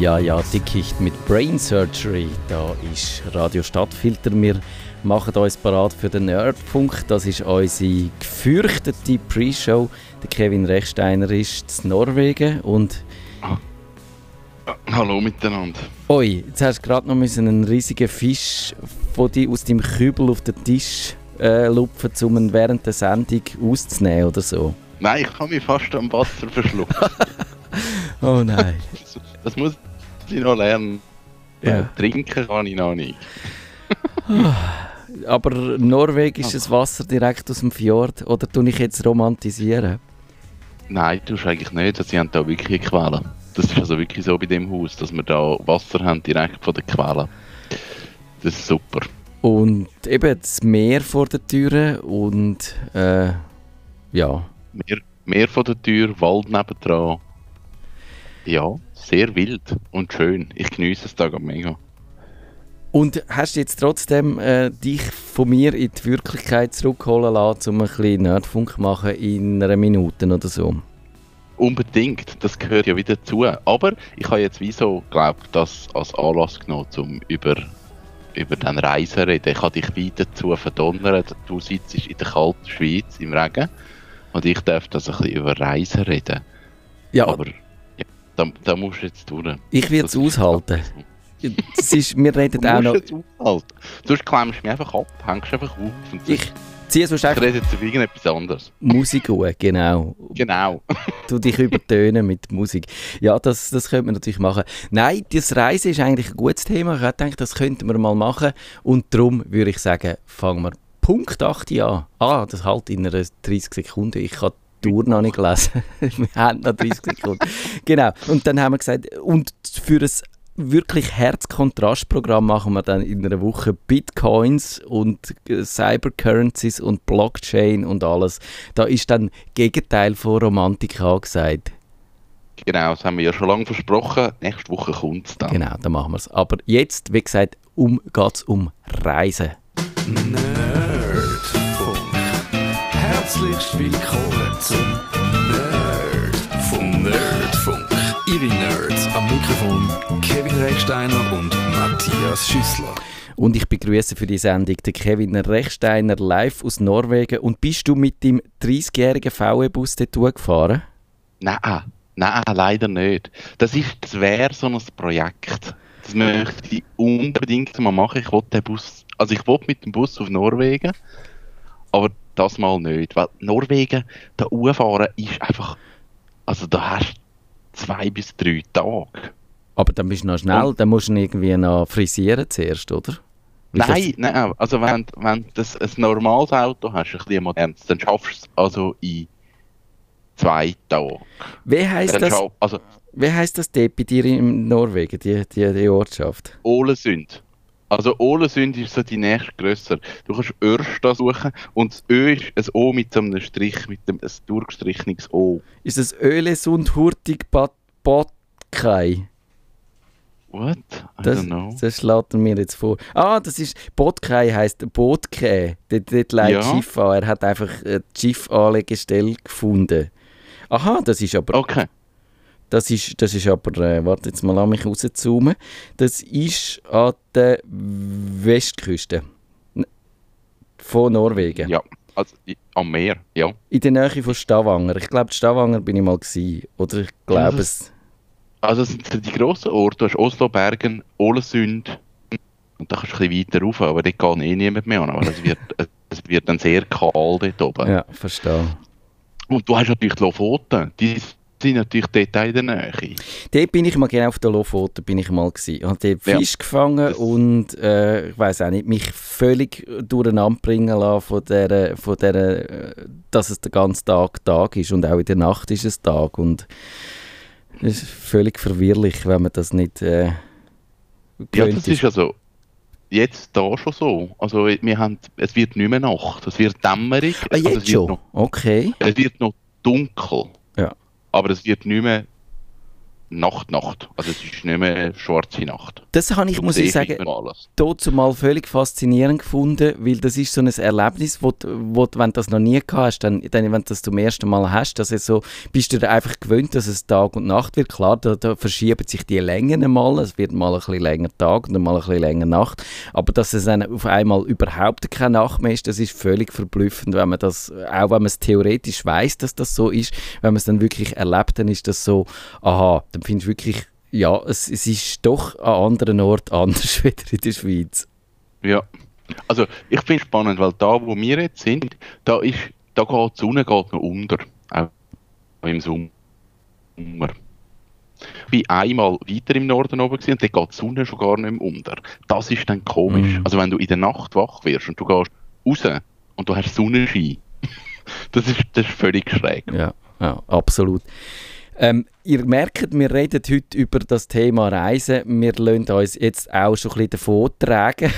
Ja, ja, Dickicht mit Brain Surgery. Da ist Radio Stadtfilter. Wir machen uns parat für den Nerdfunk. Das ist unsere gefürchtete Pre-Show. Der Kevin Rechsteiner ist in Norwegen und Hallo miteinander. Oi, jetzt hast du gerade noch einen riesigen Fisch von dir aus dem Kübel auf den Tisch äh, lupfen, um ihn während der Sendung auszunehmen oder so. Nein, ich habe mich fast am Wasser verschluckt. Oh nein. Das, muss ich noch lernen. Ja. Äh, Trinken kann ich noch nicht. Aber norwegisches Wasser direkt aus dem Fjord oder tue ich jetzt romantisieren? Nein, du hast eigentlich nicht. Sie haben da wirklich eine Quelle. Das ist also wirklich so bei dem Haus, dass wir da Wasser haben direkt von der Quelle. Das ist super. Und eben das Meer vor der Tür und äh, ja. Mehr, mehr von der Tür, Wald nebendran. Ja, sehr wild und schön. Ich genieße es da mega. Und hast du jetzt trotzdem äh, dich von mir in die Wirklichkeit zurückholen lassen, um ein bisschen Nerdfunk zu machen in einer Minute oder so? Unbedingt, das gehört ja wieder dazu. Aber ich habe jetzt wieso, glaube das als Anlass genommen, um über, über den Reisen zu reden. Ich habe dich weiter dazu verdonnert. Du sitzt in der kalten Schweiz im Regen und ich darf das ein bisschen über Reisen reden. Ja, Aber ja, da, da musst du jetzt durch. ich werde es aushalten. Es ist, wir Du reden auch musst noch... jetzt aushalten. Sonst klemmst du mich einfach ab, hängst einfach auf und Ich einfach rede jetzt über irgendetwas anderes. Musik an, genau. Genau. du dich übertönen mit Musik. Ja, das, das könnte man natürlich machen. Nein, das Reisen ist eigentlich ein gutes Thema. Ich gedacht, das könnten wir mal machen. Und darum würde ich sagen, fangen wir Punkt 8 an. Ah, das halt in einer 30 Sekunden. Ich habe die Tour noch nicht gelesen. wir haben noch 30 Sekunden. genau. Und dann haben wir gesagt, und für ein wirklich Herzkontrastprogramm machen wir dann in einer Woche Bitcoins und äh, Cybercurrencies und Blockchain und alles. Da ist dann Gegenteil von Romantik angesagt. Genau, das haben wir ja schon lange versprochen. Nächste Woche kommt es dann. Genau, dann machen wir es. Aber jetzt, wie gesagt, um, geht es um Reisen. Nerdfunk. Herzlich willkommen zum Nerdfunk. Nerdfunk. Ihre Nerds am Mikrofon Kevin Recksteiner und Matthias Schüssler. Und ich begrüße für die Sendung den Kevin Rechsteiner live aus Norwegen. Und bist du mit dem 30-jährigen VW-Bus dort gefahren? Nein, nein, leider nicht. Das ist, das wäre so ein Projekt. Das möchte ich unbedingt mal machen. Ich wollte den Bus, also ich wollte mit dem Bus auf Norwegen, aber das mal nicht, weil Norwegen, da fahren ist einfach, also da hast du zwei bis drei Tage. Aber dann bist du noch schnell, dann musst du ihn irgendwie noch frisieren zuerst, oder? Wie Nein, nein, also wenn, wenn du ein, normales Auto hast, ein bisschen modernes, dann schaffst du es also in zwei Tagen. Wie heisst Dann das, schaff- also wie heisst das dort bei dir in Norwegen, die, die, die Ortschaft? Ålesund. Also Ålesund ist so die nächste grösser. Du kannst Örsta suchen und das Ö ist ein O mit so einem Strich, mit dem ein durchgestrichenes O. Ist das Ölesund Hurtig Bad Bodkei? What? I Das, don't know. das schlägt er mir jetzt vor. Ah, das ist Bodkei heisst Bootke. Dort, dort leitet Ja. Schiff an. Er hat einfach äh, die Schiffanlegestelle gefunden. Aha, das ist aber Okay. Das ist, das ist aber, äh, warte jetzt mal, lass mich rauszoomen. Das ist an der Westküste von Norwegen. Ja. Also am Meer, ja. In der Nähe von Stavanger. Ich glaube, Stavanger bin ich mal gewesen. Oder ich glaube das es. Also das sind die grossen Orte. Du hast Oslo, Bergen, Ålesund und da kannst du ein bisschen weiter rauf, aber dort geht eh niemand mehr an, weil es wird, es wird dann sehr kahl dort oben. Ja, verstehe. Und du hast natürlich die Lofoten, die sind natürlich dort in der Nähe. Dort bin ich mal genau auf der Lofoten bin ich mal gewesen. Ich habe dort Ja. Fisch gefangen Das- und äh, ich weiß auch nicht, mich völlig durcheinander bringen lassen von der, von der, äh, dass es den ganzen Tag Tag ist und auch in der Nacht ist es Tag und es ist völlig verwirrlich, wenn man das nicht äh, Ja, das ist also jetzt da schon so. Also wir haben, es wird nicht mehr Nacht, es wird dämmerig. Ah, also, jetzt es wird schon? Noch, Okay. es wird noch dunkel. Ja. Aber es wird nicht mehr Nacht, Nacht. Also es ist nicht mehr schwarze Nacht. Das habe ich, muss ich sagen, mal völlig faszinierend gefunden, weil das ist so ein Erlebnis, wo, wo wenn du das noch nie gehabt hast, dann, dann wenn du das zum ersten Mal hast, dass es so, bist du dir einfach gewöhnt, dass es Tag und Nacht wird. Klar, da, da verschieben sich die Längen mal, es wird mal ein bisschen länger Tag und dann mal ein bisschen länger Nacht, aber dass es dann auf einmal überhaupt keine Nacht mehr ist, das ist völlig verblüffend, wenn man das, auch wenn man es theoretisch weiß, dass das so ist, wenn man es dann wirklich erlebt, dann ist das so, aha, dann findest du wirklich, ja, es, es ist doch an anderen Orten anders wieder in der Schweiz. Ja. Also ich finde es spannend, weil da, wo wir jetzt sind, da ist, da geht die Sonne geht noch unter. Auch im Sommer. Ich bin einmal weiter im Norden oben gewesen, und da geht die Sonne schon gar nicht mehr unter. Das ist dann komisch. Mhm. Also wenn du in der Nacht wach wirst und du gehst raus und du hast Sonnenschein, das ist, das ist völlig schräg. Ja, ja absolut. Ähm, ihr merkt, wir reden heute über das Thema Reisen. Wir lassen uns jetzt auch schon ein bisschen davon tragen.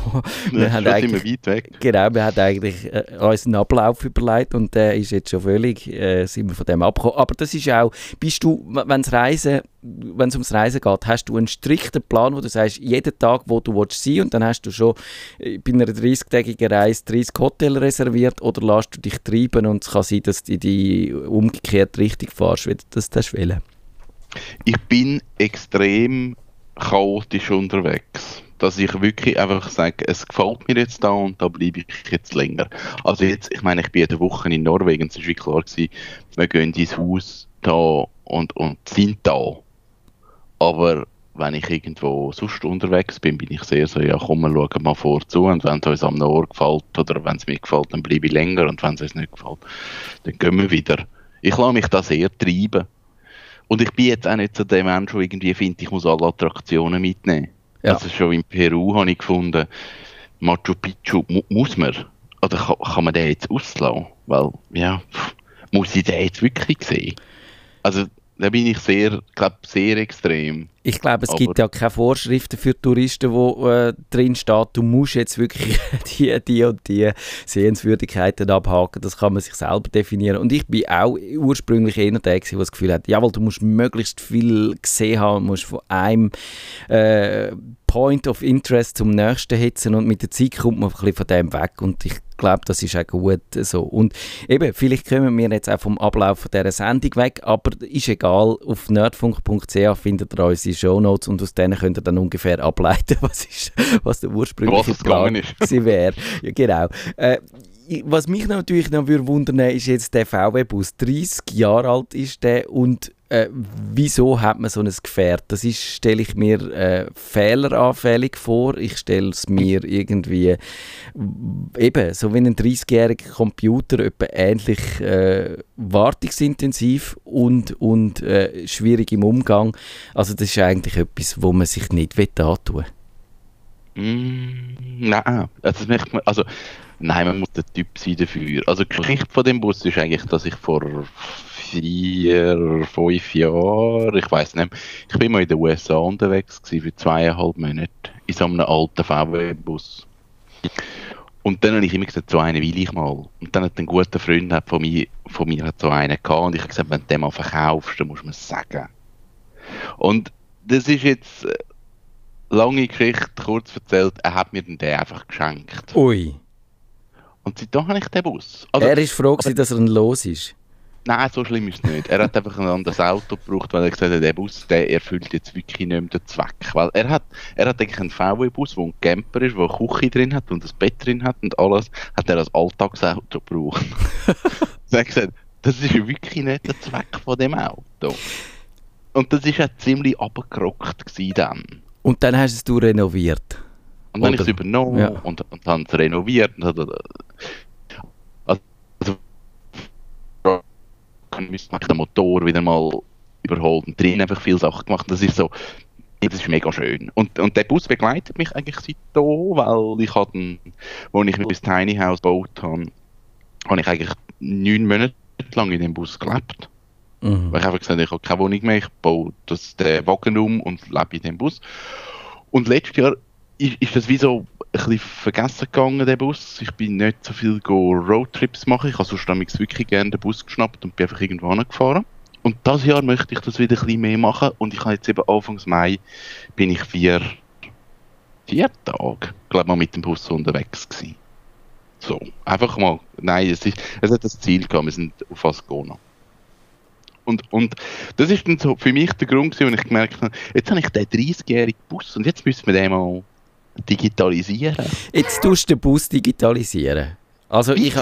wir haben eigentlich, weit weg. genau, wir haben eigentlich äh, uns einen Ablauf überlegt und der ist jetzt schon völlig, äh, sind wir von dem abgekommen. Aber das ist auch, bist du, wenn es Reisen, wenn es ums Reisen geht, hast du einen strikten Plan, wo du sagst, jeden Tag, wo du willst sein und dann hast du schon äh, bei einer 30-tägigen Reise 30 Hotels reserviert oder lässt du dich treiben und es kann sein, dass du in die umgekehrte Richtung fährst, wie du das wollen. Ich bin extrem chaotisch unterwegs. Dass ich wirklich einfach sage, es gefällt mir jetzt da und da bleibe ich jetzt länger. Also jetzt, ich meine, ich bin eine Woche in Norwegen, es war klar, gewesen, wir gehen ins Haus da und, und sind da. Aber wenn ich irgendwo sonst unterwegs bin, bin ich sehr so, ja komm, wir schauen mal vorzu und wenn es uns am Nord gefällt oder wenn es mir gefällt, dann bleibe ich länger und wenn es uns nicht gefällt, dann gehen wir wieder. Ich lasse mich da sehr treiben. Und ich bin jetzt auch nicht so der Mensch, der irgendwie findet, ich muss alle Attraktionen mitnehmen. Ja. Also schon in Peru habe ich gefunden, Machu Picchu mu muss man. Oder kann, kann man den jetzt auslassen? Weil, ja, pff, muss ich den jetzt wirklich sehen? Also, da bin ich sehr, glaube sehr extrem. Ich glaube, es Aber- gibt ja keine Vorschriften für Touristen, wo äh, drin steht, du musst jetzt wirklich die, die und die Sehenswürdigkeiten abhaken. Das kann man sich selber definieren. Und ich bin auch ursprünglich eher der, der das Gefühl hat, jawohl, du musst möglichst viel gesehen haben, musst von einem äh, Point of Interest zum nächsten hetzen und mit der Zeit kommt man ein bisschen von dem weg. Und ich glaube, das ist auch gut so. Und eben, vielleicht kommen wir jetzt auch vom Ablauf dieser Sendung weg, aber ist egal. Auf nerdfunk.ch findet ihr unsere Shownotes und aus denen könnt ihr dann ungefähr ableiten, was, ist, was der ursprüngliche Was Plan wäre. Ja, genau. Äh, was mich natürlich noch würde wundern, ist jetzt der VW-Bus. 30 Jahre alt ist der und äh, wieso hat man so ein Gefährt? Das ist, stelle ich mir äh, fehleranfällig vor. Ich stelle es mir irgendwie eben so wie ein 30-jähriger Computer, etwa ähnlich äh, wartungsintensiv und, und äh, schwierig im Umgang. Also das ist eigentlich etwas, wo man sich nicht antun will. Mm, nein, also, also, nein, man muss der Typ sein dafür. Also, die Geschichte von dem Bus ist eigentlich, dass ich vor vier, fünf Jahren, ich weiß nicht, mehr, ich bin mal in den USA unterwegs gewesen für zweieinhalb Monate in so einem alten VW-Bus. Und dann habe ich immer gesagt, so einen will ich mal. Und dann hat ein guter Freund von mir, von mir hat so einen gehabt und ich habe gesagt, wenn du den mal verkaufst, dann musst du mir es sagen. Und das ist jetzt, äh, lange Geschichte, kurz erzählt, er hat mir den den einfach geschenkt. Ui. Und seitdem habe ich den Bus. Also, er ist froh, gewesen, dass er ein los ist. Nein, so schlimm ist es nicht. Er hat einfach ein anderes Auto gebraucht, weil er gesagt hat, der Bus, der erfüllt jetzt wirklich nicht mehr den Zweck. Weil er hat, er hat eigentlich einen VW-Bus, der ein Camper ist, der eine Küche drin hat und ein Bett drin hat und alles, hat er als Alltagsauto gebraucht. er hat gesagt, das ist wirklich nicht der Zweck von dem Auto. Und das ist ja ziemlich abgerockt dann. Und dann hast du es renoviert. Und dann habe ich es übernommen ja. und, und habe es renoviert. Und, hat- also, dann müsste man den Motor wieder mal überholen und drin einfach viele Sachen gemacht. Das ist so, das ist mega schön. Und, und der Bus begleitet mich eigentlich seitdem, weil ich hatte, als ich mir das Tiny House gebaut habe, habe ich eigentlich neun Monate lang in dem Bus gelebt. Mhm. Weil ich einfach gesagt habe, ich habe keine Wohnung mehr, ich baue das, den Wagen um und lebe in dem Bus. Und letztes Jahr ist, ist das wie so bisschen vergessen gegangen, der Bus. Ich bin nicht so viel Roadtrips machen. Ich habe sonst wirklich gerne den Bus geschnappt und bin einfach irgendwo hingefahren. und das Jahr möchte ich das wieder ein bisschen mehr machen und ich habe jetzt eben Anfangs Mai bin ich vier, vier Tage, glaube mal mit dem Bus unterwegs gewesen. So, einfach mal, nein, es, ist, es hat das Ziel gehabt, wir sind auf Ascona. Und, und das ist dann so für mich der Grund gewesen, wo ich gemerkt habe, jetzt habe ich den 30-jährigen Bus und jetzt müssen wir den mal digitalisieren. Jetzt tust du den Bus digitalisieren. Also ich,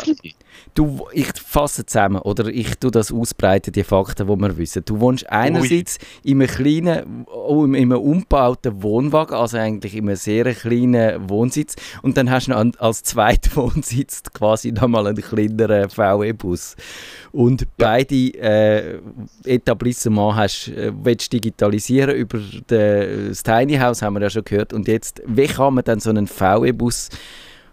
du, ich fasse zusammen, oder ich tue das ausbreiten, die Fakten, die wir wissen. Du wohnst einerseits in einem kleinen, oh, in einem umgebauten Wohnwagen, also eigentlich in einem sehr kleinen Wohnsitz und dann hast du noch an- als zweiten Wohnsitz quasi nochmal einen kleineren VW-Bus. Und beide äh, Etablissements hast, äh, willst du digitalisieren über den, das Tiny House, haben wir ja schon gehört. Und jetzt, wie kann man dann so einen VW-Bus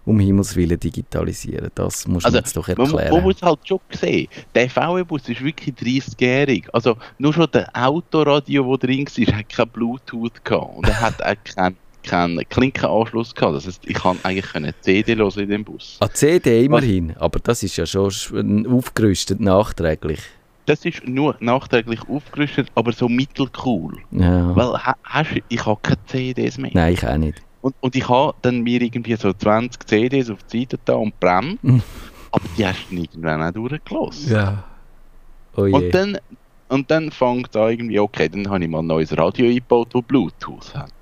um Himmels Willen digitalisieren? Das musst du Also, mir jetzt doch Man, erklären. man muss halt schon sehen, der VW-Bus ist wirklich 30-jährig. Also nur schon der Autoradio, der drin war, hat kein Bluetooth gehabt. Und er hat auch keinen keinen Klinkenanschluss gehabt. Das heißt, ich kann eigentlich eine CD hören in dem Bus. An CD immerhin, aber das ist ja schon aufgerüstet nachträglich. Das ist nur nachträglich aufgerüstet, aber so mittelcool. Ja. Weil ha, hast, ich habe keine CDs mehr. Nein, ich auch nicht. Und, und ich habe dann mir irgendwie so 20 CDs auf die Seite da und brennt. Mhm. aber die hast du irgendwann auch durchgelassen. Ja. Oh. Und dann, und dann fängt an irgendwie, okay, dann habe ich mal ein neues Radio eingebaut, das Bluetooth hat.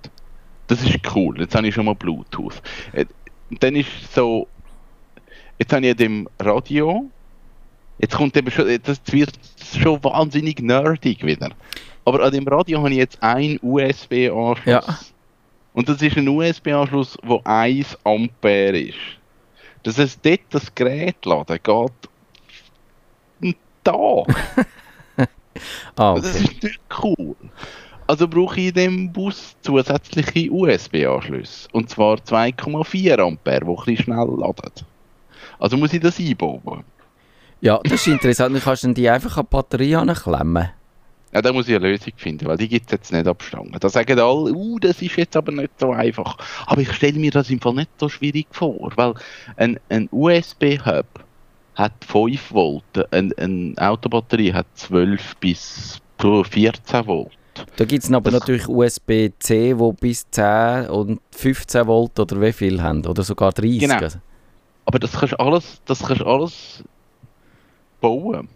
Das ist cool, jetzt habe ich schon mal Bluetooth. Äh, Dann ist so, jetzt habe ich dem Radio, jetzt kommt eben schon, das wird schon wahnsinnig nerdig wieder. Aber an dem Radio habe ich jetzt einen USB-Anschluss. Ja. Und das ist ein USB-Anschluss, der 1 Ampere ist. Das heißt, dort das Gerät laden geht Tag. ah, Das okay. ist nicht cool. Also brauche ich in dem Bus zusätzliche USB-Anschlüsse. Und zwar 2,4 Ampere, die ein bisschen schnell laden. Also muss ich das einbauen. Ja, das ist interessant. Dann kannst du die einfach an die Batterie anklemmen. Ja, da muss ich eine Lösung finden, weil die gibt es jetzt nicht abstangen. Da sagen alle, uh, das ist jetzt aber nicht so einfach. Aber ich stelle mir das im Fall nicht so schwierig vor, weil ein, ein USB-Hub hat 5 Volt, eine ein Autobatterie hat 12 bis 14 Volt. Da gibt es aber Das- natürlich USB-C, wo bis 10 und 15 Volt oder wie viel haben. Oder sogar 30. Genau. Aber das kannst alles, das kannst du alles bauen.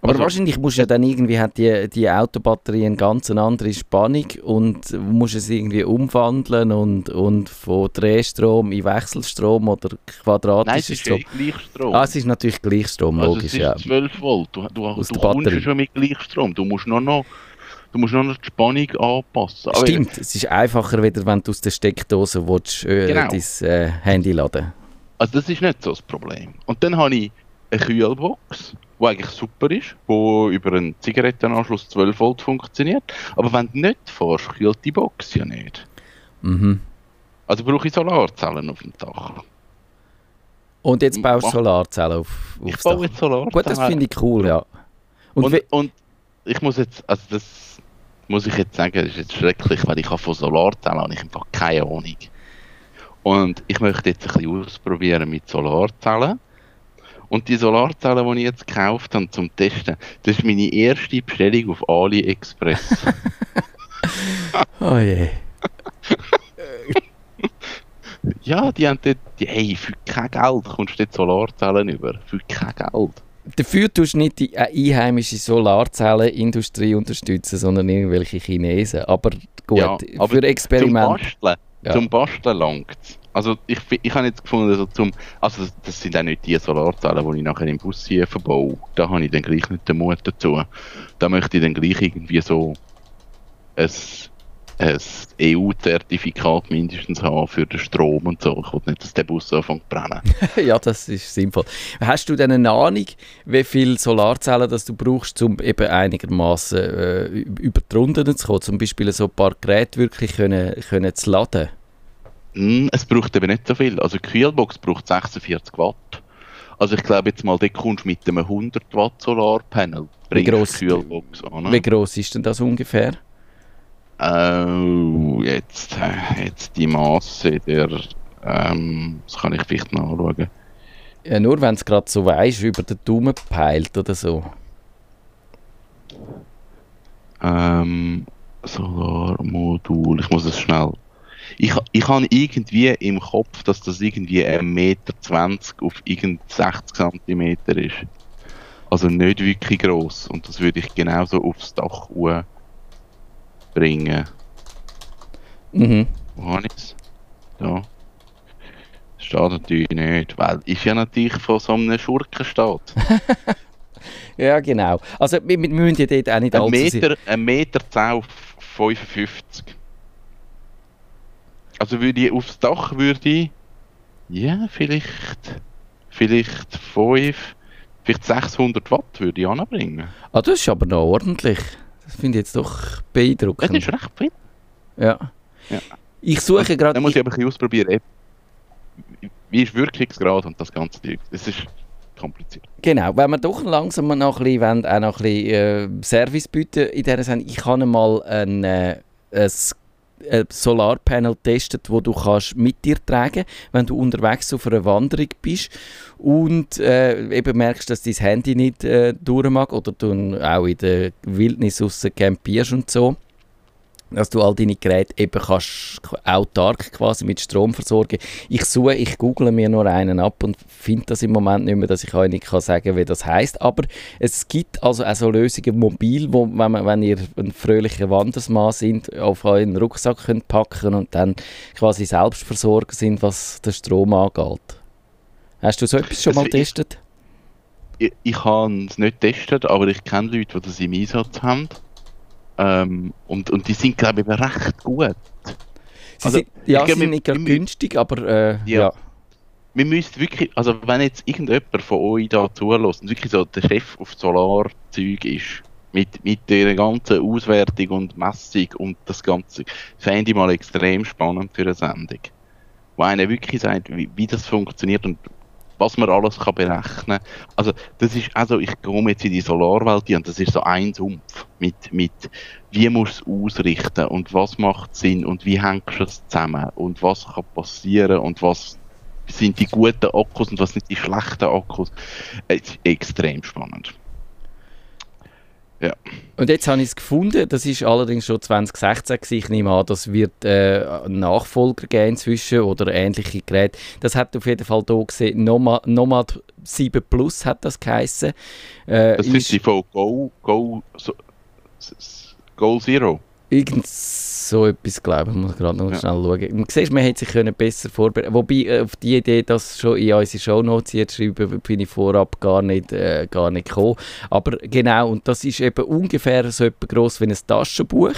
Aber Also- wahrscheinlich musst du ja dann irgendwie, hat die, die Autobatterie eine ganz andere Spannung und musst es irgendwie umwandeln und, und von Drehstrom in Wechselstrom oder Nein, es quadratischen ist Strom. Gleichstrom. Ah, es ist natürlich Gleichstrom, also logisch, es ist ja. 12 Volt. Du, du, Aus du kommst ja schon mit Gleichstrom. Du musst nur noch, du musst nur noch die Spannung anpassen. Aber Stimmt, es ist einfacher, wieder, wenn du aus der Steckdose willst, äh, Genau. dein äh, Handy laden Also das ist nicht so das Problem. Und dann habe ich eine Kühlbox, die eigentlich super ist, die über einen Zigarettenanschluss 12 Volt funktioniert. Aber wenn du nicht fährst, kühlt die Box ja nicht. Mhm. Also brauche ich Solarzellen auf dem Dach. Und jetzt baust du Solarzellen auf, Ich aufs baue Dach. jetzt Solarzellen. Gut, das finde ich cool, ja. Und, Und, und ich muss jetzt, also das muss ich jetzt sagen, das ist jetzt schrecklich, weil ich habe von Solarzellen habe ich einfach keine Ahnung. Und ich möchte jetzt ein bisschen ausprobieren mit Solarzellen. Und die Solarzellen, die ich jetzt gekauft habe zum Testen, das ist meine erste Bestellung auf AliExpress. oh je. ja, die haben dort, die, hey, für kein Geld kommst du dort Solarzellen über. Für kein Geld. Dafür tust du nicht die äh, einheimische Solarzellenindustrie unterstützen, sondern irgendwelche Chinesen. Aber gut, Ja, aber für Experiment. Zum Basteln, Ja. zum Basteln langt Also ich, ich habe jetzt gefunden, so zum, also das, das sind auch nicht die Solarzellen, die ich nachher im Bus hier verbaue. Da habe ich dann gleich nicht den Mut dazu. Da möchte ich dann gleich irgendwie so ein, ein EU-Zertifikat mindestens haben für den Strom und so. Ich will nicht, dass der Bus anfängt zu brennen. ja, das ist sinnvoll. Hast du denn eine Ahnung, wie viele Solarzellen das du brauchst, um eben einigermaßen äh, über die Runden zu kommen? Zum Beispiel so ein paar Geräte wirklich können, können zu laden? Hm, es braucht eben nicht so viel. Also die Kühlbox braucht 46 Watt. Also ich glaube jetzt mal, dort kommst du mit einem 100 Watt Solarpanel. Wie gross- Kühlbox an. Wie groß ist denn das ungefähr? Oh, jetzt, äh, jetzt die Masse der. Ähm, das kann ich vielleicht noch anschauen. Ja, nur wenn es gerade so weisst, über den Daumen peilt oder so. Ähm, Solarmodul, ich muss es schnell. Ich, ich habe irgendwie im Kopf, dass das irgendwie 1,20 Meter auf irgend 60 cm ist. Also nicht wirklich gross. Und das würde ich genauso aufs Dach bringen. Mhm. Wo habe ich es? Da. Steht natürlich nicht, weil ist ja natürlich von so einem Schurkenstaat. Ja, genau. Also wir, wir müssen ja dort auch nicht Ein allzu Meter, ein Meter 10 auf 55. Also würde ich aufs Dach würde ich, ja, vielleicht, vielleicht 5, vielleicht 600 Watt würde ich anbringen. Ah, das ist aber noch ordentlich. Das finde ich jetzt doch Das beeindruckend. ist recht viel. Ja. Ja. Ich suche gerade... Dann muss ich aber ein bisschen ausprobieren, wie ist Wirkungsgrad und das ganze Ding. Das ist kompliziert. Genau, wenn wir doch langsam noch ein bisschen, wollen, auch noch ein bisschen äh, Service bieten in dieser Sendung. Ich habe mal ein, äh, ein, ein Solarpanel getestet, wo du kannst mit dir tragen wenn du unterwegs auf einer Wanderung bist und äh, eben merkst, dass dein Handy nicht äh, durch mag oder du auch in der Wildnis draussen campierst und so. Dass du all deine Geräte eben kannst autark quasi mit Strom versorgen. Ich suche, ich google mir nur einen ab und finde das im Moment nicht mehr, dass ich euch nicht kann sagen wie das heißt. Aber es gibt also auch so Lösungen mobil, wo, wenn, man, wenn ihr ein fröhlicher Wandersmann sind, auf euren Rucksack könnt packen und dann quasi selbstversorgt sind, was den Strom angeht. Hast du so etwas schon Also mal ich- getestet? Ich, ich habe es nicht getestet, aber ich kenne Leute, die das im Einsatz haben. Ähm, und, und die sind, glaube ich, recht gut. Sie also, sind, ja, ich glaub, sie sind nicht wir- günstig, aber äh, ja. Ja. Wir müssen wirklich, also wenn jetzt irgendjemand von euch da zulässt und wirklich so der Chef auf Solarzeug ist, mit, mit der ganzen Auswertung und Messung und das Ganze, fände ich mal extrem spannend für eine Sendung. Wo einer wirklich sagt, wie, wie das funktioniert und was man alles kann berechnen. Also das ist also, ich komme jetzt in die Solarwelt und das ist so ein Sumpf mit, mit wie musst du es ausrichten und was macht Sinn und wie hängst du es zusammen und was kann passieren und was sind die guten Akkus und was sind die schlechten Akkus. Es ist extrem spannend. Und jetzt habe ich es gefunden, das ist allerdings schon 2016 gewesen. Ich nehme an, das wird äh, Nachfolger geben inzwischen oder ähnliche Geräte. Das hat auf jeden Fall hier gesehen, Nomad, Nomad 7 Plus hat das geheissen. Äh, Das ist die von Go, Go, Goal Zero. Irgend so etwas, glaube ich, muss gerade noch Ja. schnell schauen. Man sieht, man hätte sich können besser vorbereiten Wobei, äh, auf die Idee, das schon in unsere Shownotes jetzt schreiben, bin ich vorab gar nicht, äh, gar nicht gekommen. Aber genau, und das ist eben ungefähr so etwa gross wie ein Taschenbuch.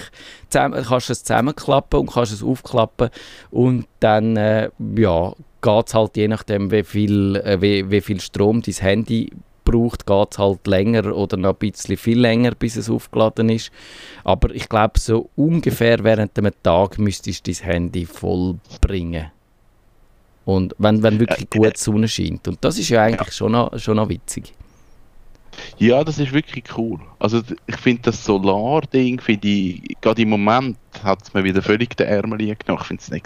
Zusammen, kannst du es zusammenklappen und kannst es aufklappen und dann, äh, ja, geht es halt je nachdem, wie viel, äh, wie, wie viel Strom dein Handy braucht, geht es halt länger oder noch ein bisschen viel länger, bis es aufgeladen ist. Aber ich glaube, so ungefähr während einem Tag müsstest du dein Handy voll bringen. Und wenn, wenn wirklich Äh, gut die Sonne scheint. Und das ist ja eigentlich schon, noch, schon noch witzig. Ja, das ist wirklich cool. Also ich finde das Solar-Ding, finde ich, gerade im Moment hat es mir wieder völlig den Ärmel genommen. Ich finde es eine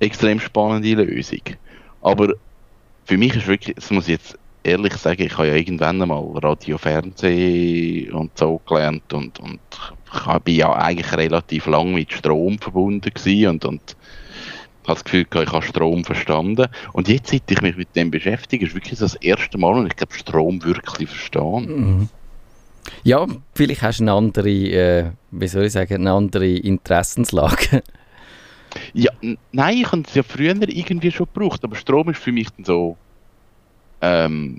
extrem spannende Lösung. Aber für mich ist wirklich, das muss ich jetzt ehrlich sagen, ich habe ja irgendwann einmal Radio, Fernsehen und so gelernt und, und ich bin ja eigentlich relativ lang mit Strom verbunden gewesen und, und habe das Gefühl, gehabt, ich habe Strom verstanden. Und jetzt, seit ich mich mit dem beschäftige, ist wirklich das erste Mal, und ich glaube, Strom wirklich verstehen. Mhm. Ja, vielleicht hast du eine andere, äh, wie soll ich sagen, eine andere Interessenslage. Ja, nein, ich habe es ja früher irgendwie schon gebraucht, aber Strom ist für mich dann so, ähm,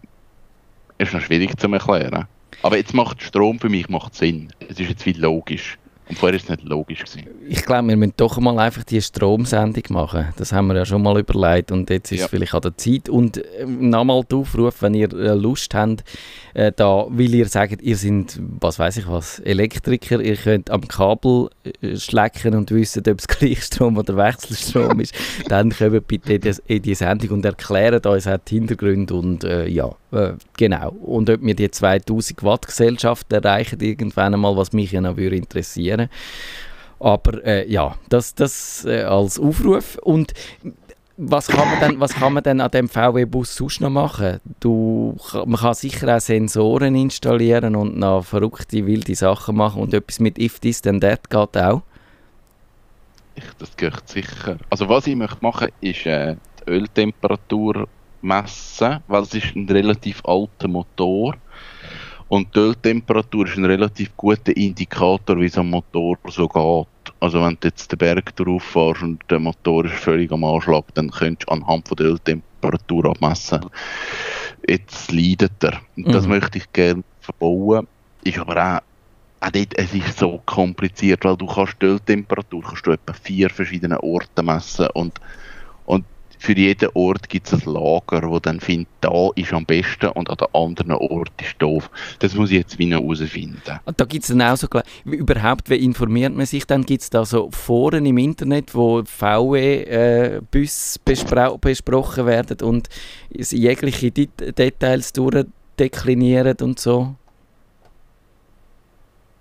ist noch schwierig zu erklären. Aber jetzt macht Strom für mich macht Sinn. Es ist jetzt wie logisch. Und vorher ist es nicht logisch gewesen. Ich glaube, wir müssen doch mal einfach die Stromsendung machen. Das haben wir ja schon mal überlegt und jetzt ist Ja. es vielleicht an der Zeit. Und äh, nochmal der Aufruf, wenn ihr äh, Lust habt, äh, da, weil ihr sagt, ihr seid, was weiß ich was, Elektriker, ihr könnt am Kabel äh, schlecken und wissen, ob es Gleichstrom oder Wechselstrom ist, dann kommt bitte in die, in die Sendung und erklärt uns auch die Hintergründe und äh, ja, äh, genau. Und ob wir die 2000 Watt Gesellschaft erreichen irgendwann einmal, was mich ja noch würde interessieren. Aber äh, ja, das, das äh, als Aufruf. Und was kann man denn, was kann man denn an dem VW-Bus sonst noch machen? Du, man kann sicher auch Sensoren installieren und noch verrückte, wilde Sachen machen und etwas mit If This Then That geht auch. Ich, das geht sicher. Also was ich möchte machen, ist äh, die Öltemperatur messen, weil es ist ein relativ alter Motor und die Öltemperatur ist ein relativ guter Indikator, wie so ein Motor so geht. Also wenn du jetzt den Berg drauf fährst und der Motor ist völlig am Anschlag, dann könntest du anhand von der Öltemperatur abmessen. Jetzt leidet er. Und das Mhm. möchte ich gerne verbauen. Ist aber auch auch dort, es ist so kompliziert, weil du kannst die Öltemperatur kannst du etwa vier verschiedene Orte messen und für jeden Ort gibt es ein Lager, wo dann findet, da ist am besten und an der anderen Ort ist doof. Das muss ich jetzt wieder herausfinden. Da gibt es dann auch so, überhaupt, wie informiert man sich dann? Gibt es da so Foren im Internet, wo VW-Busse besprochen werden und jegliche Det Details durchdeklinieren und so?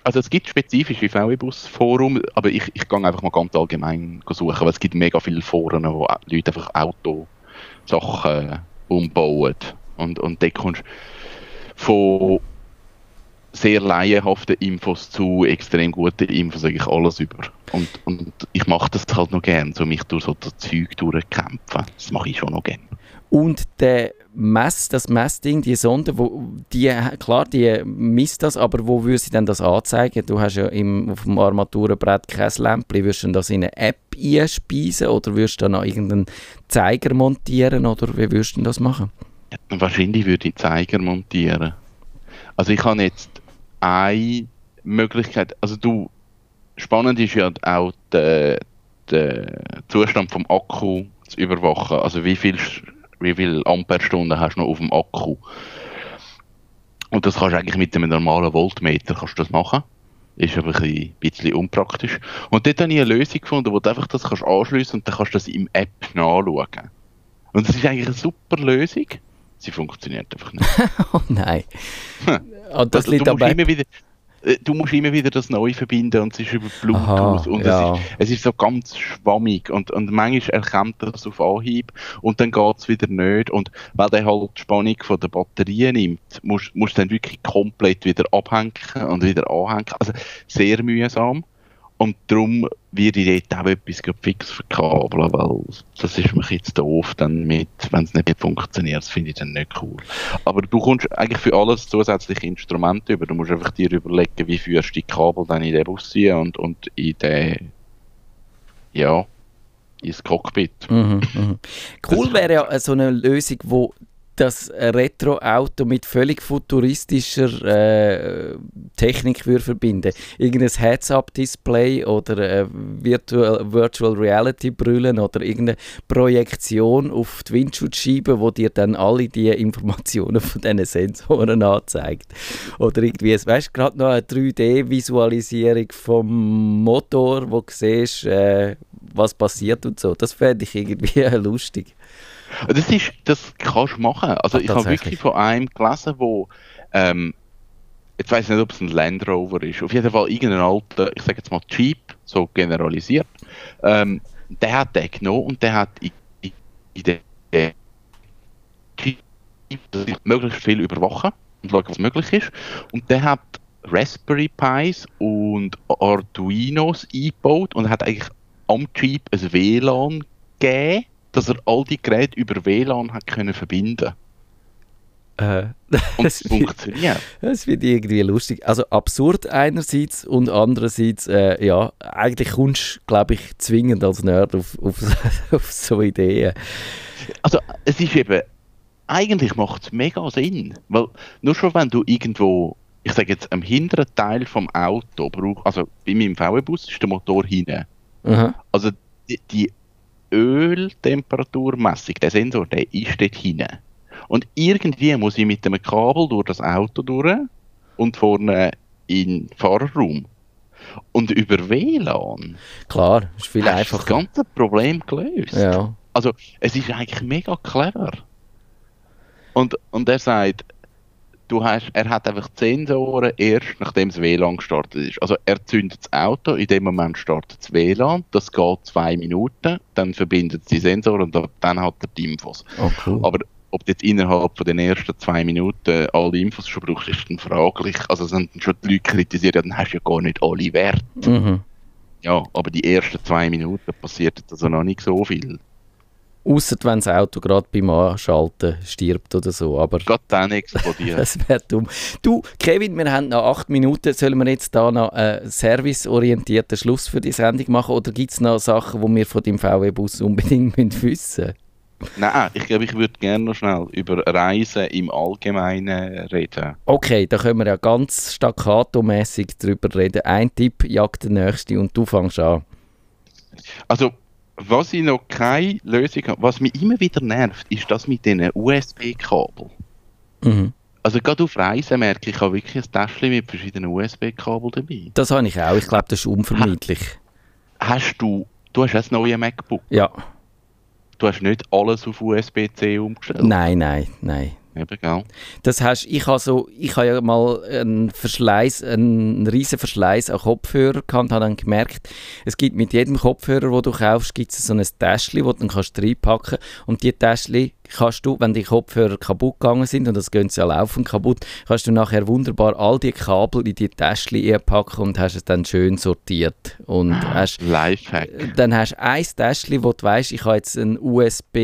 Also es gibt spezifische VW-Bus-Forum, aber ich, ich gehe einfach mal ganz allgemein suchen, weil es gibt mega viele Foren, wo Leute einfach Autosachen umbauen. Und, und dort kommst von sehr laienhaften Infos zu extrem guten Infos eigentlich alles über. Und, und ich mache das halt noch gern, so mich durch so Zeug durchkämpfen. Das mache ich schon noch gern. Und der Mess, das Messding, die Sonde, wo, die, klar, die misst das, aber wo würde sie denn das anzeigen? Du hast ja im, auf dem Armaturenbrett kein Lämpchen. Würdest du das in eine App einspeisen oder würdest du da noch irgendeinen Zeiger montieren oder wie würdest du das machen? Wahrscheinlich würde ich Zeiger montieren. Also ich habe jetzt eine Möglichkeit, also du, spannend ist ja auch der, der Zustand vom Akku zu überwachen. Also wie viel, wie viel Amperestunden hast du noch auf dem Akku. Und das kannst du eigentlich mit einem normalen Voltmeter kannst du das machen. Ist aber ein bisschen, unpraktisch. Und dort habe ich eine Lösung gefunden, wo du einfach das kannst anschliessen und dann kannst du das im App nachschauen. Und das ist eigentlich eine super Lösung. Sie funktioniert einfach nicht. Oh nein. Und das Also, liegt du, musst aber immer wieder, du musst immer wieder das neu verbinden und es ist über Bluetooth Aha, und ja. es, ist, es ist so ganz schwammig und, und manchmal erkennt er das auf Anhieb und dann geht es wieder nicht und weil der halt die Spannung von der Batterie nimmt, musst musst du dann wirklich komplett wieder abhängen und wieder anhängen. Also sehr mühsam und darum werde ich dort auch etwas fix verkabeln, weil das ist mir jetzt doof, dann mit, wenn es nicht funktioniert, das finde ich dann nicht cool. Aber du kommst eigentlich für alles zusätzliche Instrumente über. Du musst einfach dir überlegen, wie führst du die Kabel dann in den Bus rein und, und in den, ja, ins Cockpit. Mhm, mhm. Cool wäre ja äh, so eine Lösung, wo das Retro-Auto mit völlig futuristischer äh, Technik würde verbinden. Irgendein Heads-Up-Display oder äh, Virtual, Virtual Reality-Brillen oder irgendeine Projektion auf die Windschutzscheibe, wo dir dann alle die Informationen von diesen Sensoren anzeigt. Oder irgendwie, weißt du, gerade noch eine 3D-Visualisierung vom Motor, wo du siehst, äh, was passiert und so. Das fände ich irgendwie lustig. Das ist, das kannst du machen. Also Ah, ich habe wirklich von einem gelesen, wo, ähm, jetzt weiß ich nicht, ob es ein Land Rover ist, auf jeden Fall irgendein alter, ich sage jetzt mal Jeep, so generalisiert, ähm, der hat den genommen und der hat in, in, den Jeep möglichst viel überwachen und schauen, was möglich ist. Und der hat Raspberry Pis und Arduinos eingebaut und hat eigentlich am Jeep ein WLAN gegeben, dass er all die Geräte über WLAN hat können verbinden Äh, und das es funktioniert. das finde ich irgendwie lustig. Also absurd einerseits und andererseits, äh, ja, eigentlich kommst du, glaube ich, zwingend als Nerd auf, auf, auf so Ideen. Also es ist eben, eigentlich macht es mega Sinn, weil nur schon wenn du irgendwo, ich sage jetzt am hinteren Teil vom Auto brauchst, also bei meinem VW-Bus ist der Motor hinten. Also die, die Öltemperaturmessung, der Sensor, der ist dort hinten. Und irgendwie muss ich mit einem Kabel durch das Auto durch und vorne in den Fahrerraum. Und über WLAN Klar, ist viel hast du das einfacher. ganze Problem gelöst. Ja. Also, es ist eigentlich mega clever. Und, und er sagt, du hast, er hat einfach die Sensoren erst, nachdem das WLAN gestartet ist. Also er zündet das Auto, in dem Moment startet das WLAN, das geht zwei Minuten, dann verbindet es die Sensoren und dann hat er die Infos. Oh, cool. Aber ob du jetzt innerhalb von den ersten zwei Minuten alle Infos schon brauchst, ist dann fraglich. Also sind schon die Leute kritisiert, ja, dann hast du ja gar nicht alle Werte. Mhm. Ja, aber die ersten zwei Minuten passiert also noch nicht so viel. Außer wenn das Auto gerade beim Anschalten stirbt oder so. Aber Gerade dann explodiert. das wäre dumm. Du, Kevin, wir haben noch acht Minuten. Sollen wir jetzt da noch einen serviceorientierten Schluss für die Sendung machen? Oder gibt es noch Sachen, die wir von deinem VW-Bus unbedingt müssen wissen Nein, ich glaube, ich würde gerne noch schnell über Reisen im Allgemeinen reden. Okay, da können wir ja ganz staccato-mässig drüber reden. Ein Tipp jagt der nächste und du fängst an. Also, was ich noch keine Lösung habe, was mich immer wieder nervt, ist das mit diesen USB-Kabel. Mhm. Also gerade auf Reisen merke ich, ich habe wirklich ein Täschchen mit verschiedenen USB-Kabel dabei. Das habe ich auch. Ich glaube, das ist unvermeidlich. Hast du, du hast ein neues MacBook, Ja. du hast nicht alles auf USB-C umgestellt. Nein, nein, nein. Eben? Das hast, ich habe so, ich habe ja mal einen Verschleiß, einen riesen Verschleiß an Kopfhörer gehabt und habe dann gemerkt, es gibt mit jedem Kopfhörer, den du kaufst, gibt es so ein Täschchen, das du dann kannst reinpacken und die Täschchen kannst du, wenn die Kopfhörer kaputt gegangen sind und das gehen sie ja laufend kaputt, kannst du nachher wunderbar all die Kabel in die Täschchen einpacken und hast es dann schön sortiert und hast Lifehack. dann hast du ein Täschchen, wo du weißt, ich habe jetzt ein USB,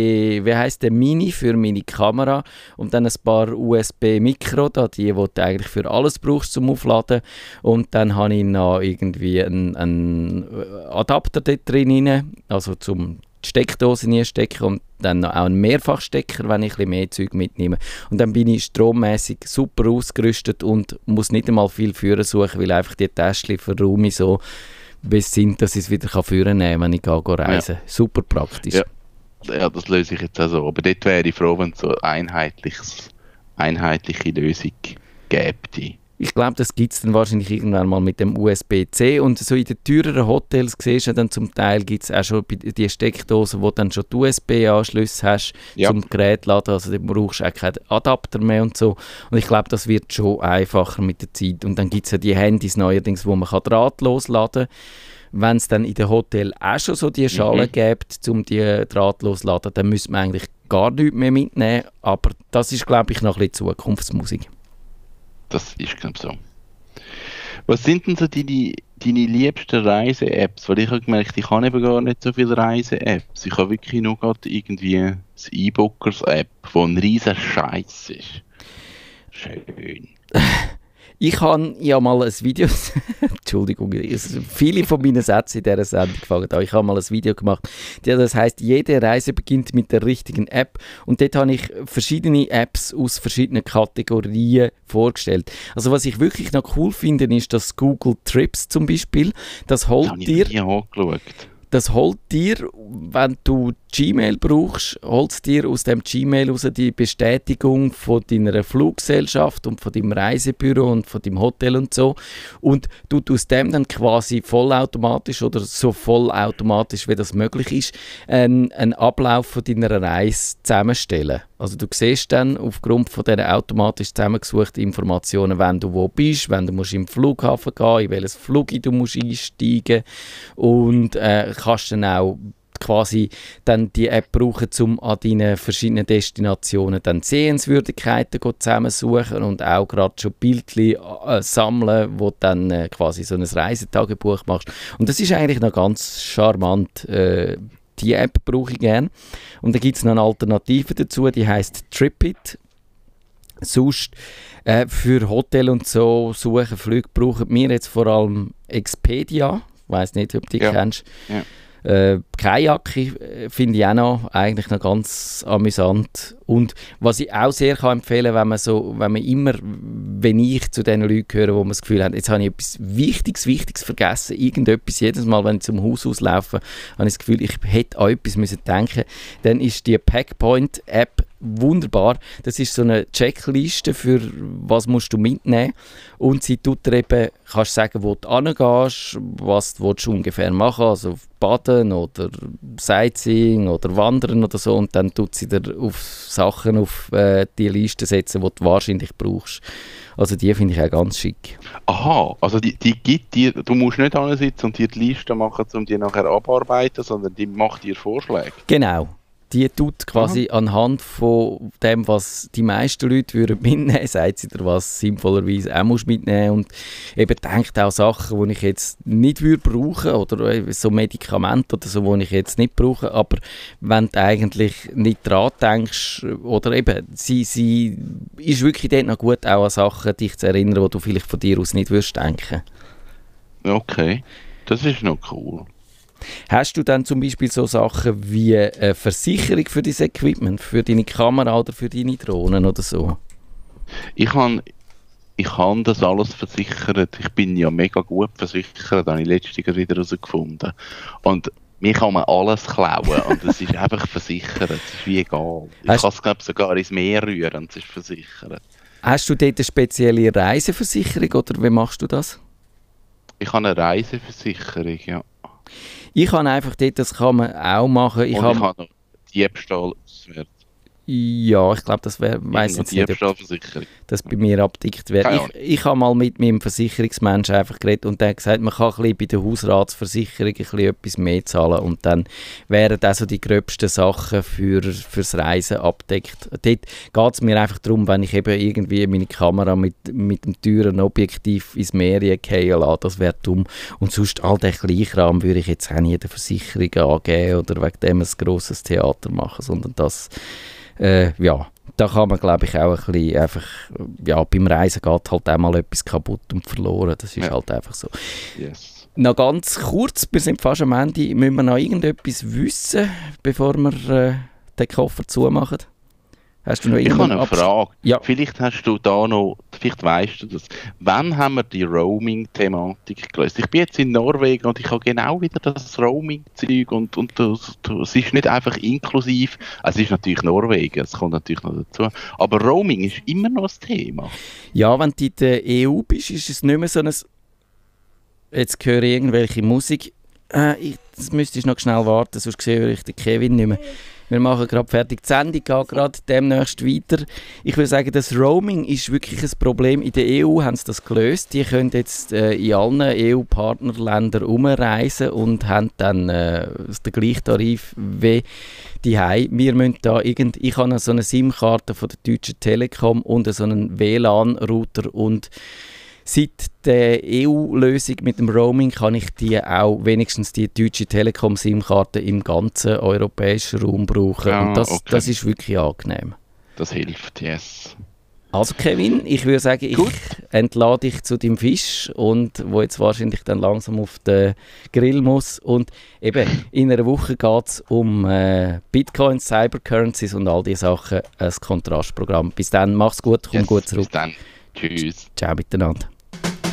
wie heißt der Mini für meine Kamera und dann ein paar USB Mikro, da die, die du eigentlich für alles brauchst zum Aufladen und dann habe ich noch irgendwie einen, einen Adapter dort drin, rein, also zum Steckdose reinstecken und dann noch auch einen Mehrfachstecker, wenn ich ein mehr Zeug mitnehme. Und dann bin ich strommäßig super ausgerüstet und muss nicht einmal viel Führer suchen, weil einfach die Täschchen verräume so, bis sind, dass ich es wieder führen kann, wenn ich gehe, reisen Super praktisch. Ja. Ja, das löse ich jetzt auch so. Aber dort wäre ich froh, wenn es so einheitliches, einheitliche Lösung gäbe. Ich glaube, das gibt es dann wahrscheinlich irgendwann mal mit dem USB-C. Und so in den teureren Hotels siehst du dann zum Teil gibt es auch schon die Steckdosen, wo dann schon die USB-Anschlüsse hast Ja. zum Gerät laden. Also da brauchst du auch keinen Adapter mehr und so. Und ich glaube, das wird schon einfacher mit der Zeit. Und dann gibt es ja die Handys neuerdings, wo man kann drahtlos laden kann. Wenn es dann in den Hotel auch schon so die Schalen Mhm. gibt, um die drahtlos zu laden, dann müsste man eigentlich gar nichts mehr mitnehmen. Aber das ist, glaube ich, noch ein bisschen Zukunftsmusik. Das ist glaube so. Was sind denn so deine, deine liebsten Reise-Apps? Weil ich habe gemerkt, ich habe eben gar nicht so viele Reise-Apps. Ich habe wirklich nur gerade irgendwie das E-Bookers-App, wo ein riesen Scheiß ist. Schön. Ich habe ja mal ein Video, Entschuldigung, viele von meinen Sätzen in dieser Sendung gefallen an. Ich habe mal ein Video gemacht, das heißt, jede Reise beginnt mit der richtigen App. Und dort habe ich verschiedene Apps aus verschiedenen Kategorien vorgestellt. Also was ich wirklich noch cool finde, ist das Google Trips zum Beispiel. Das holt habe ich dir nie angeschaut. Das holt dir, wenn du Gmail brauchst, holt dir aus dem Gmail raus die Bestätigung von deiner Fluggesellschaft und von deinem Reisebüro und von deinem Hotel und so. Und du tust dem dann quasi vollautomatisch oder so vollautomatisch, wie das möglich ist, einen, einen Ablauf von deiner Reise zusammenstellen. Also du siehst dann aufgrund von diesen automatisch zusammengesuchten Informationen, wenn du wo bist, wenn du musst im Flughafen gehen, in welches Flug du musst einsteigen und äh, kannst dann auch quasi dann die App brauchen, um an deinen verschiedenen Destinationen dann Sehenswürdigkeiten zusammensuchen und auch gerade schon Bildchen äh, sammeln, wo du dann äh, quasi so ein Reisetagebuch machst. Und das ist eigentlich noch ganz charmant. Äh, die App brauche ich gerne. Und dann gibt es noch eine Alternative dazu, die heißt Tripit. Sonst äh, für Hotel und so suchen Flüge brauchen wir jetzt vor allem Expedia. Ich weiß nicht, ob du die Ja. kennst. Ja. Äh, Kajaki äh, finde ich auch noch, eigentlich noch ganz amüsant. Und was ich auch sehr kann empfehlen wenn man so, wenn man immer, wenn ich zu den Leuten gehöre, wo man das Gefühl hat, jetzt habe ich etwas Wichtiges, Wichtiges vergessen, irgendetwas, jedes Mal, wenn ich zum Haus auslaufe, habe ich das Gefühl, ich hätte an etwas müssen denken dann ist die Packpoint-App wunderbar. Das ist so eine Checkliste für was musst du mitnehmen und sie tut dir eben, kannst sagen, wo du hingehst, was du ungefähr machen also Baden oder Sightseeing oder Wandern oder so und dann tut sie dir auf Sachen auf äh, die Liste setzen, die du wahrscheinlich brauchst. Also die finde ich auch ganz schick. Aha, also die, die gibt dir, du musst nicht sitzen und dir die Liste machen, um die nachher abarbeiten, sondern die macht dir Vorschläge. Genau die tut quasi Aha. anhand von dem, was die meisten Leute würden mitnehmen, sagt sie dir, was sinnvollerweise auch musst mitnehmen und eben denkt auch Sachen, die ich jetzt nicht würde brauchen oder so Medikamente oder so, die ich jetzt nicht brauche, aber wenn du eigentlich nicht dran denkst oder eben, sie, sie ist wirklich dort noch gut, auch an Sachen dich zu erinnern, die du vielleicht von dir aus nicht würdest denken. Okay, das ist noch cool. Hast du dann zum Beispiel so Sachen wie eine Versicherung für dein Equipment, für deine Kamera oder für deine Drohnen oder so? Ich habe ich habe das alles versichert. Ich bin ja mega gut versichert, habe ich letztens wieder herausgefunden. Und mir kann man alles klauen und es ist einfach versichert. Es ist wie egal. Ich kann es glaube sogar ins Meer rühren und es ist versichert. Hast du dort eine spezielle Reiseversicherung oder wie machst du das? Ich habe eine Reiseversicherung, ja. Ich habe einfach dort, das kann man auch machen. Ich, Und ich habe noch Diebstahl auswärts. Ja, ich glaube, das wäre, jetzt nicht, das bei mir abdickt wäre. Ich, ich habe mal mit meinem Versicherungsmensch einfach geredet und der hat gesagt, man kann ein bisschen bei der Hausratsversicherung ein bisschen etwas mehr zahlen und dann wären das so die gröbsten Sachen für, fürs Reisen abdeckt. Dort geht es mir einfach darum, wenn ich eben irgendwie meine Kamera mit, mit dem teuren Objektiv ins Meer gehen lasse, das wäre dumm. Und sonst all den Kleinkram würde ich jetzt auch nie der Versicherung angeben oder wegen dem ein grosses Theater machen, sondern das äh, ja, da kann man glaube ich auch ein bisschen einfach, ja, beim Reisen geht halt auch mal etwas kaputt und verloren, das ist ja. halt einfach so. Yes. Noch ganz kurz, wir sind fast am Ende, müssen wir noch irgendetwas wissen, bevor wir äh, den Koffer zumachen? Hast du noch ich habe eine Frage. Ja. Vielleicht hast du da noch, vielleicht weißt du das. Wann haben wir die Roaming-Thematik gelöst? Ich bin jetzt in Norwegen und ich habe genau wieder das Roaming-Zeug und, und das, das ist nicht einfach inklusiv. Also es ist natürlich Norwegen, es kommt natürlich noch dazu. Aber Roaming ist immer noch ein Thema. Ja, wenn du in der EU bist, ist es nicht mehr so ein. Jetzt höre ich irgendwelche Musik. Äh, ich, das müsstest du noch schnell warten, sonst sehe ich den Kevin nicht mehr. Wir machen gerade fertig. Die Sendung geht gerade demnächst weiter. Ich würde sagen, das Roaming ist wirklich ein Problem. In der EU haben sie das gelöst. Die können jetzt äh, in allen EU-Partnerländern umreisen und haben dann äh, den gleichen Tarif wie die Wir müssen da irgend, ich habe so eine SIM-Karte von der Deutschen Telekom und so einen WLAN-Router und Seit der EU-Lösung mit dem Roaming kann ich die auch wenigstens die deutsche Telekom-SIM-Karte im ganzen europäischen Raum brauchen. Ja, und das, okay. das ist wirklich angenehm. Das hilft, yes. Also Kevin, ich würde sagen, ich entlade dich zu deinem Fisch und wo jetzt wahrscheinlich dann langsam auf den Grill muss und eben in einer Woche geht es um äh, Bitcoins, Cybercurrencies und all diese Sachen, ein Kontrastprogramm. Bis dann, mach's gut, komm yes, gut zurück. Bis dann, tschüss. Ciao miteinander.